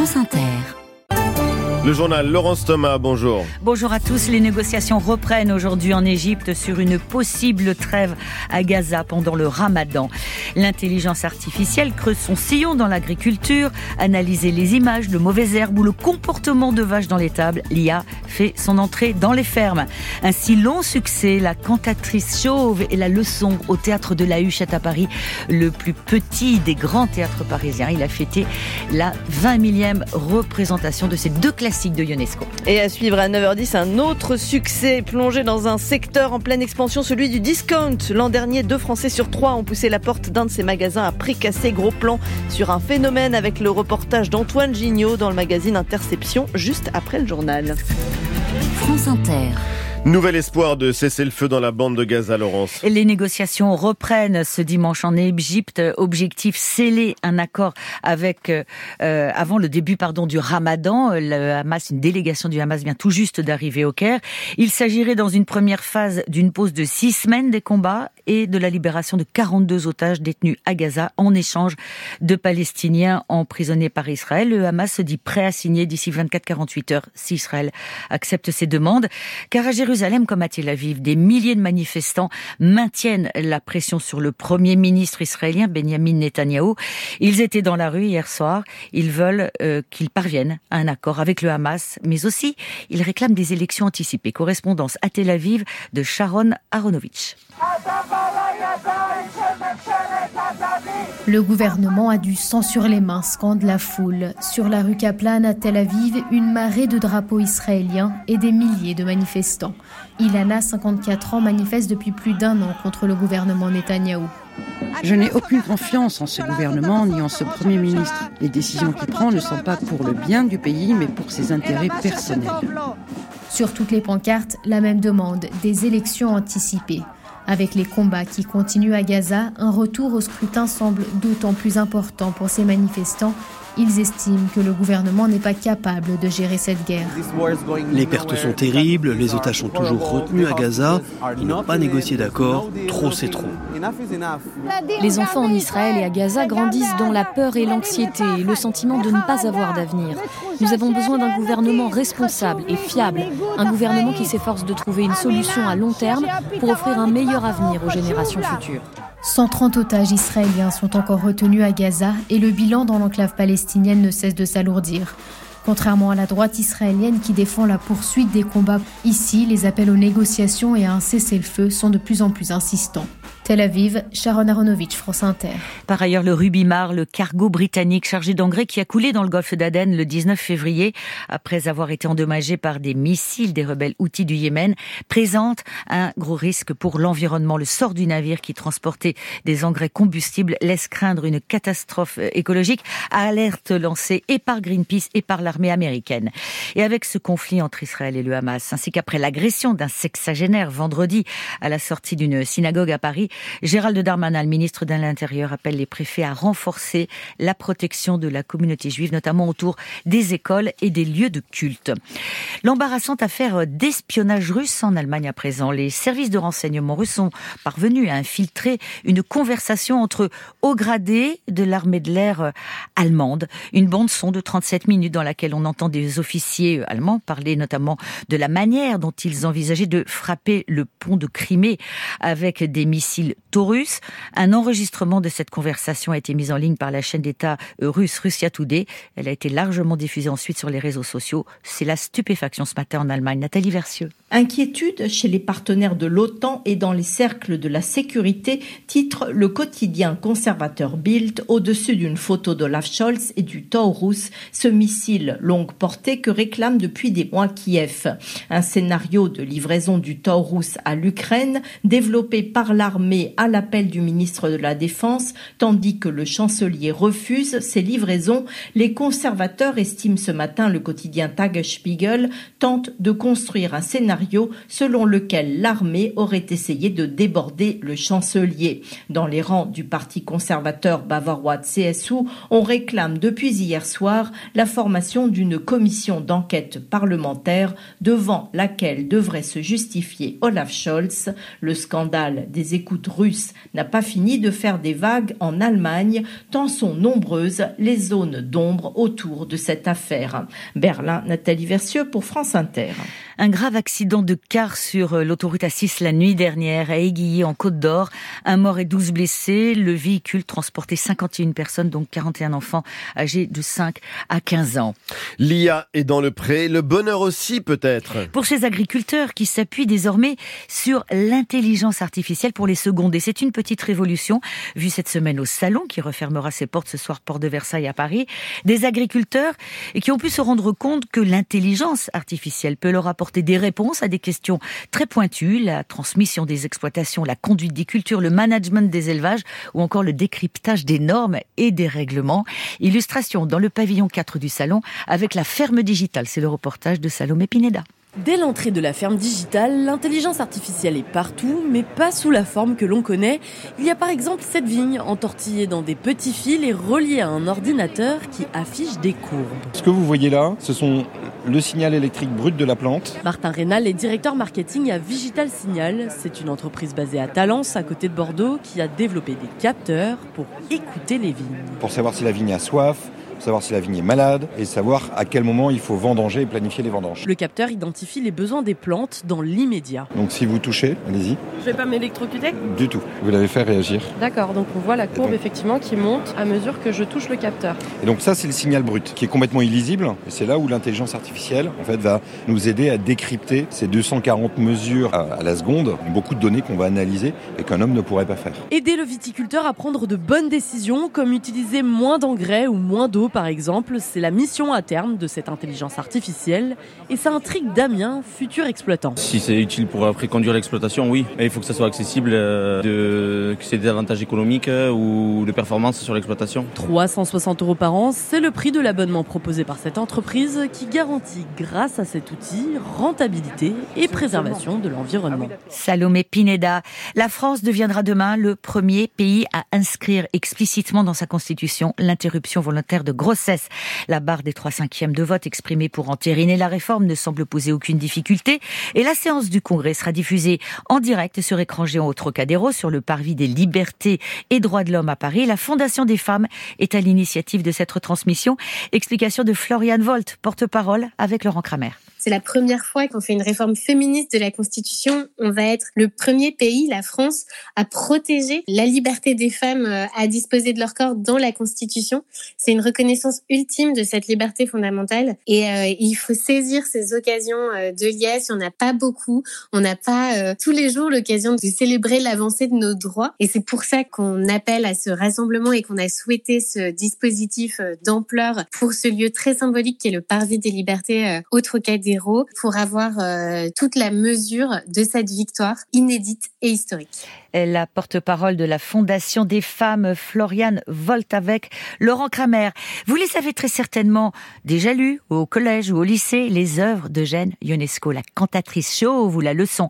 France Inter. Le journal Laurence Thomas, bonjour. Bonjour à tous. Les négociations reprennent aujourd'hui en Égypte sur une possible trêve à Gaza pendant le ramadan. L'intelligence artificielle creuse son sillon dans l'agriculture, analyser les images, le mauvais herbe ou le comportement de vaches dans les tables. L'IA fait son entrée dans les fermes. Un si long succès, la cantatrice chauve et la leçon au théâtre de la Huchette à Paris, le plus petit des grands théâtres parisiens. Il a fêté la 20 millième représentation de ces deux classes de UNESCO. Et à suivre à 9h10, un autre succès plongé dans un secteur en pleine expansion, celui du discount. L'an dernier, deux Français sur trois ont poussé la porte d'un de ces magasins à prix cassé. Gros plan sur un phénomène avec le reportage d'Antoine Gignot dans le magazine Interception, juste après le journal. France Inter. Nouvel espoir de cesser le feu dans la bande de Gaza, Laurence. Les négociations reprennent ce dimanche en Égypte. Objectif sceller un accord avec euh, avant le début pardon du Ramadan. Le Hamas, une délégation du Hamas vient tout juste d'arriver au Caire. Il s'agirait dans une première phase d'une pause de six semaines des combats et de la libération de 42 otages détenus à Gaza en échange de Palestiniens emprisonnés par Israël. Le Hamas se dit prêt à signer d'ici 24-48 heures si Israël accepte ses demandes. Car à Jérusalem comme à Tel Aviv, des milliers de manifestants maintiennent la pression sur le premier ministre israélien Benjamin Netanyahou. Ils étaient dans la rue hier soir. Ils veulent euh, qu'il parvienne à un accord avec le Hamas, mais aussi ils réclament des élections anticipées. Correspondance à Tel Aviv de Sharon Aronovitch. Le gouvernement a du sang sur les mains, scande la foule. Sur la rue Kaplan à Tel Aviv, une marée de drapeaux israéliens et des milliers de manifestants. Ilana, 54 ans, manifeste depuis plus d'un an contre le gouvernement Netanyahou. Je n'ai aucune confiance en ce gouvernement ni en ce Premier ministre. Les décisions qu'il prend ne sont pas pour le bien du pays, mais pour ses intérêts personnels. Sur toutes les pancartes, la même demande, des élections anticipées. Avec les combats qui continuent à Gaza, un retour au scrutin semble d'autant plus important pour ces manifestants ils estiment que le gouvernement n'est pas capable de gérer cette guerre. Les pertes sont terribles, les otages sont toujours retenus à Gaza, ils n'ont pas négocié d'accord, trop c'est trop. Les enfants en Israël et à Gaza grandissent dans la peur et l'anxiété et le sentiment de ne pas avoir d'avenir. Nous avons besoin d'un gouvernement responsable et fiable, un gouvernement qui s'efforce de trouver une solution à long terme pour offrir un meilleur avenir aux générations futures. 130 otages israéliens sont encore retenus à Gaza et le bilan dans l'enclave palestinienne ne cesse de s'alourdir. Contrairement à la droite israélienne qui défend la poursuite des combats, ici, les appels aux négociations et à un cessez-le-feu sont de plus en plus insistants. Tel Aviv, Sharon Aronovitch, France Inter. Par ailleurs, le Rubimar, le cargo britannique chargé d'engrais qui a coulé dans le golfe d'Aden le 19 février, après avoir été endommagé par des missiles des rebelles outils du Yémen, présente un gros risque pour l'environnement. Le sort du navire qui transportait des engrais combustibles laisse craindre une catastrophe écologique. Alerte lancée et par Greenpeace et par l'armée américaine. Et avec ce conflit entre Israël et le Hamas, ainsi qu'après l'agression d'un sexagénaire vendredi à la sortie d'une synagogue à Paris, Gérald Darmanin, ministre de l'Intérieur, appelle les préfets à renforcer la protection de la communauté juive, notamment autour des écoles et des lieux de culte. L'embarrassante affaire d'espionnage russe en Allemagne à présent. Les services de renseignement russes sont parvenus à infiltrer une conversation entre hauts gradés de l'armée de l'air allemande. Une bande son de 37 minutes dans laquelle on entend des officiers allemands parler notamment de la manière dont ils envisageaient de frapper le pont de Crimée avec des missiles Taurus. Un enregistrement de cette conversation a été mis en ligne par la chaîne d'État russe Russia Today. Elle a été largement diffusée ensuite sur les réseaux sociaux. C'est la stupéfaction ce matin en Allemagne. Nathalie Versieux. Inquiétude chez les partenaires de l'OTAN et dans les cercles de la sécurité, titre le quotidien conservateur Bild au-dessus d'une photo d'Olaf Scholz et du Taurus, ce missile longue portée que réclame depuis des mois Kiev. Un scénario de livraison du Taurus à l'Ukraine développé par l'armée à l'appel du ministre de la Défense, tandis que le chancelier refuse ces livraisons. Les conservateurs estiment ce matin le quotidien Tagesspiegel tente de construire un scénario scénario selon lequel l'armée aurait essayé de déborder le chancelier. Dans les rangs du parti conservateur bavarois CSU, on réclame depuis hier soir la formation d'une commission d'enquête parlementaire devant laquelle devrait se justifier Olaf Scholz. Le scandale des écoutes russes n'a pas fini de faire des vagues en Allemagne, tant sont nombreuses les zones d'ombre autour de cette affaire. Berlin, Nathalie Versieux pour France Inter. Un grave accident de car sur euh, l'autoroute A6 la nuit dernière a aiguillé en Côte d'Or. Un mort et 12 blessés. Le véhicule transportait 51 personnes, donc 41 enfants âgés de 5 à 15 ans. L'IA est dans le pré, le bonheur aussi peut-être. Pour ces agriculteurs qui s'appuient désormais sur l'intelligence artificielle pour les seconder. C'est une petite révolution vue cette semaine au salon qui refermera ses portes ce soir Port de Versailles à Paris. Des agriculteurs qui ont pu se rendre compte que l'intelligence artificielle peut leur apporter des réponses à des questions très pointues, la transmission des exploitations, la conduite des cultures, le management des élevages ou encore le décryptage des normes et des règlements. Illustration dans le pavillon 4 du salon avec la ferme digitale. C'est le reportage de Salomé Pineda. Dès l'entrée de la ferme digitale, l'intelligence artificielle est partout, mais pas sous la forme que l'on connaît. Il y a par exemple cette vigne entortillée dans des petits fils et reliée à un ordinateur qui affiche des courbes. Ce que vous voyez là, ce sont le signal électrique brut de la plante. Martin Rénal est directeur marketing à Vigital Signal. C'est une entreprise basée à Talence, à côté de Bordeaux, qui a développé des capteurs pour écouter les vignes. Pour savoir si la vigne a soif, savoir si la vigne est malade et savoir à quel moment il faut vendanger et planifier les vendanges. Le capteur identifie les besoins des plantes dans l'immédiat. Donc si vous touchez, allez-y. Je vais pas m'électrocuter? Du tout. Vous l'avez fait réagir. D'accord, donc on voit la courbe effectivement qui monte à mesure que je touche le capteur. Et donc ça c'est le signal brut qui est complètement illisible et c'est là où l'intelligence artificielle en fait va nous aider à décrypter ces 240 mesures à la seconde, beaucoup de données qu'on va analyser et qu'un homme ne pourrait pas faire. Aider le viticulteur à prendre de bonnes décisions comme utiliser moins d'engrais ou moins d'eau par exemple, c'est la mission à terme de cette intelligence artificielle et ça intrigue Damien, futur exploitant. Si c'est utile pour après conduire l'exploitation, oui. Mais il faut que ça soit accessible, euh, de, que c'est des avantages économiques euh, ou de performance sur l'exploitation. 360 euros par an, c'est le prix de l'abonnement proposé par cette entreprise qui garantit, grâce à cet outil, rentabilité et préservation de l'environnement. Salomé Pineda, la France deviendra demain le premier pays à inscrire explicitement dans sa constitution l'interruption volontaire de grossesse. La barre des trois cinquièmes de vote exprimée pour entériner la réforme ne semble poser aucune difficulté et la séance du Congrès sera diffusée en direct sur écran géant au Trocadéro sur le parvis des libertés et droits de l'homme à Paris. La Fondation des femmes est à l'initiative de cette retransmission. Explication de Florian Volt, porte-parole avec Laurent Kramer. C'est la première fois qu'on fait une réforme féministe de la Constitution. On va être le premier pays, la France, à protéger la liberté des femmes euh, à disposer de leur corps dans la Constitution. C'est une reconnaissance ultime de cette liberté fondamentale et euh, il faut saisir ces occasions euh, de liesse. Il n'y en a pas beaucoup. On n'a pas tous les jours l'occasion de célébrer l'avancée de nos droits et c'est pour ça qu'on appelle à ce rassemblement et qu'on a souhaité ce dispositif d'ampleur pour ce lieu très symbolique qui est le Parvis des libertés au Pour avoir euh, toute la mesure de cette victoire inédite et historique. La porte-parole de la Fondation des femmes, Floriane Volt avec Laurent Kramer. Vous les avez très certainement déjà lus au collège ou au lycée, les œuvres d'Eugène Ionesco, la cantatrice chauve ou la leçon.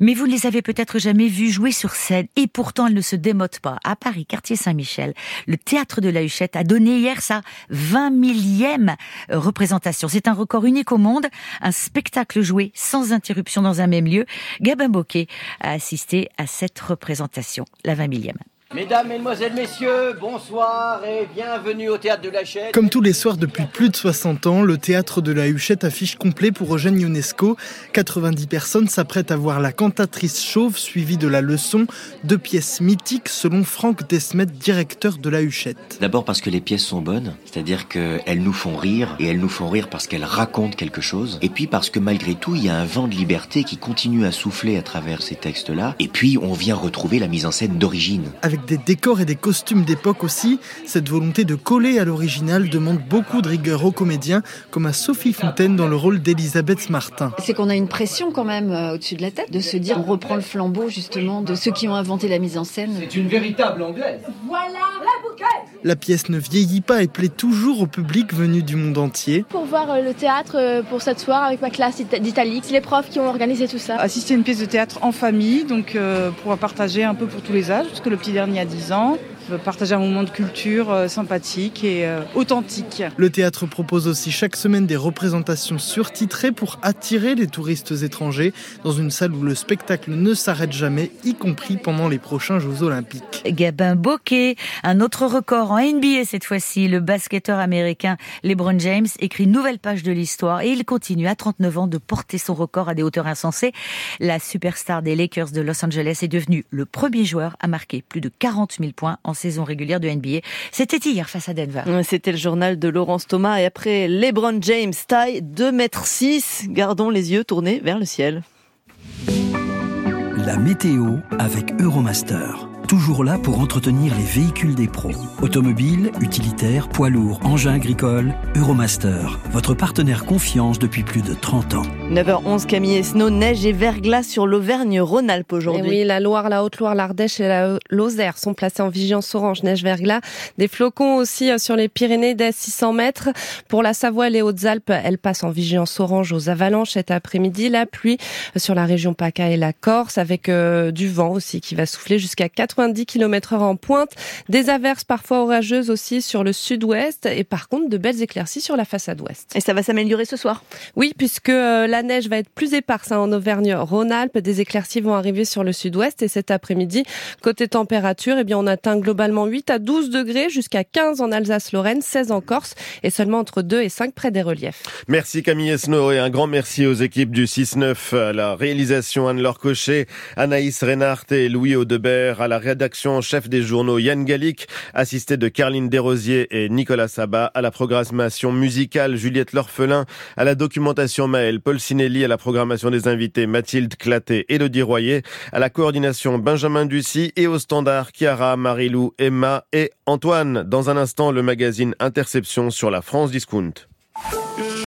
Mais vous ne les avez peut-être jamais vues jouer sur scène et pourtant elles ne se démodent pas. À Paris, quartier Saint-Michel, le théâtre de la Huchette a donné hier sa 20 millième représentation. C'est un record unique au monde un spectacle joué sans interruption dans un même lieu. Gabin Boquet a assisté à cette représentation, la 20 millième. Mesdames, Mesdemoiselles, Messieurs, bonsoir et bienvenue au Théâtre de la Huchette. Comme tous les soirs depuis plus de 60 ans, le Théâtre de la Huchette affiche complet pour Eugène Ionesco. 90 personnes s'apprêtent à voir la cantatrice chauve suivie de la leçon, deux pièces mythiques selon Franck Desmet, directeur de la Huchette. D'abord parce que les pièces sont bonnes, c'est-à-dire qu'elles nous font rire et elles nous font rire parce qu'elles racontent quelque chose. Et puis parce que malgré tout, il y a un vent de liberté qui continue à souffler à travers ces textes-là. Et puis on vient retrouver la mise en scène d'origine des décors et des costumes d'époque aussi. Cette volonté de coller à l'original demande beaucoup de rigueur aux comédiens, comme à Sophie Fontaine dans le rôle d'Elisabeth Martin. C'est qu'on a une pression quand même euh, au-dessus de la tête, de se dire on reprend le flambeau justement de ceux qui ont inventé la mise en scène. C'est une véritable anglaise. Voilà la pièce ne vieillit pas et plaît toujours au public venu du monde entier. Pour voir euh, le théâtre euh, pour cette soirée avec ma classe d'Italie, c'est les profs qui ont organisé tout ça. Assister à une pièce de théâtre en famille, donc euh, pour partager un peu pour tous les âges, parce que le petit dernier a 10 ans partager un moment de culture euh, sympathique et euh, authentique. Le théâtre propose aussi chaque semaine des représentations surtitrées pour attirer les touristes étrangers dans une salle où le spectacle ne s'arrête jamais, y compris pendant les prochains Jeux Olympiques. Gabin Bokeh, un autre record en NBA cette fois-ci. Le basketteur américain LeBron James écrit une nouvelle page de l'histoire et il continue à 39 ans de porter son record à des hauteurs insensées. La superstar des Lakers de Los Angeles est devenue le premier joueur à marquer plus de 40 000 points en saison régulière de NBA. C'était hier face à Denver. C'était le journal de Laurence Thomas et après LeBron James, taille 2 mètres 6. Gardons les yeux tournés vers le ciel. La météo avec Euromaster toujours là pour entretenir les véhicules des pros. Automobiles, utilitaires, poids lourds, engins agricoles, Euromaster, votre partenaire confiance depuis plus de 30 ans. 9h11, Camille et Snow, neige et verglas sur l'Auvergne-Rhône-Alpes aujourd'hui. Eh oui, la Loire, la Haute-Loire, l'Ardèche et la Lozère sont placés en vigilance orange, neige, verglas. Des flocons aussi euh, sur les Pyrénées dès 600 mètres. Pour la Savoie et les Hautes-Alpes, elles passent en vigilance orange aux avalanches cet après-midi. La pluie sur la région PACA et la Corse avec euh, du vent aussi qui va souffler jusqu'à 80 90 km heure en pointe. Des averses parfois orageuses aussi sur le sud-ouest et par contre de belles éclaircies sur la façade ouest. Et ça va s'améliorer ce soir? Oui, puisque euh, la neige va être plus éparse hein, en Auvergne-Rhône-Alpes. Des éclaircies vont arriver sur le sud-ouest et cet après-midi, côté température, eh bien, on atteint globalement 8 à 12 degrés jusqu'à 15 en Alsace-Lorraine, 16 en Corse et seulement entre 2 et 5 près des reliefs. Merci Camille Esno et un grand merci aux équipes du 6-9 à la réalisation Anne-Laure Cochet, Anaïs Reinhardt et Louis Audebert à la rédaction chef des journaux Yann Gallic, assisté de Carline Desrosiers et Nicolas Sabat, à la programmation musicale Juliette L'Orphelin, à la documentation Maël Paul Sinelli, à la programmation des invités Mathilde Claté et Elodie Royer, à la coordination Benjamin Ducy et au standard Chiara, Marilou, Emma et Antoine. Dans un instant, le magazine Interception sur la France Discount.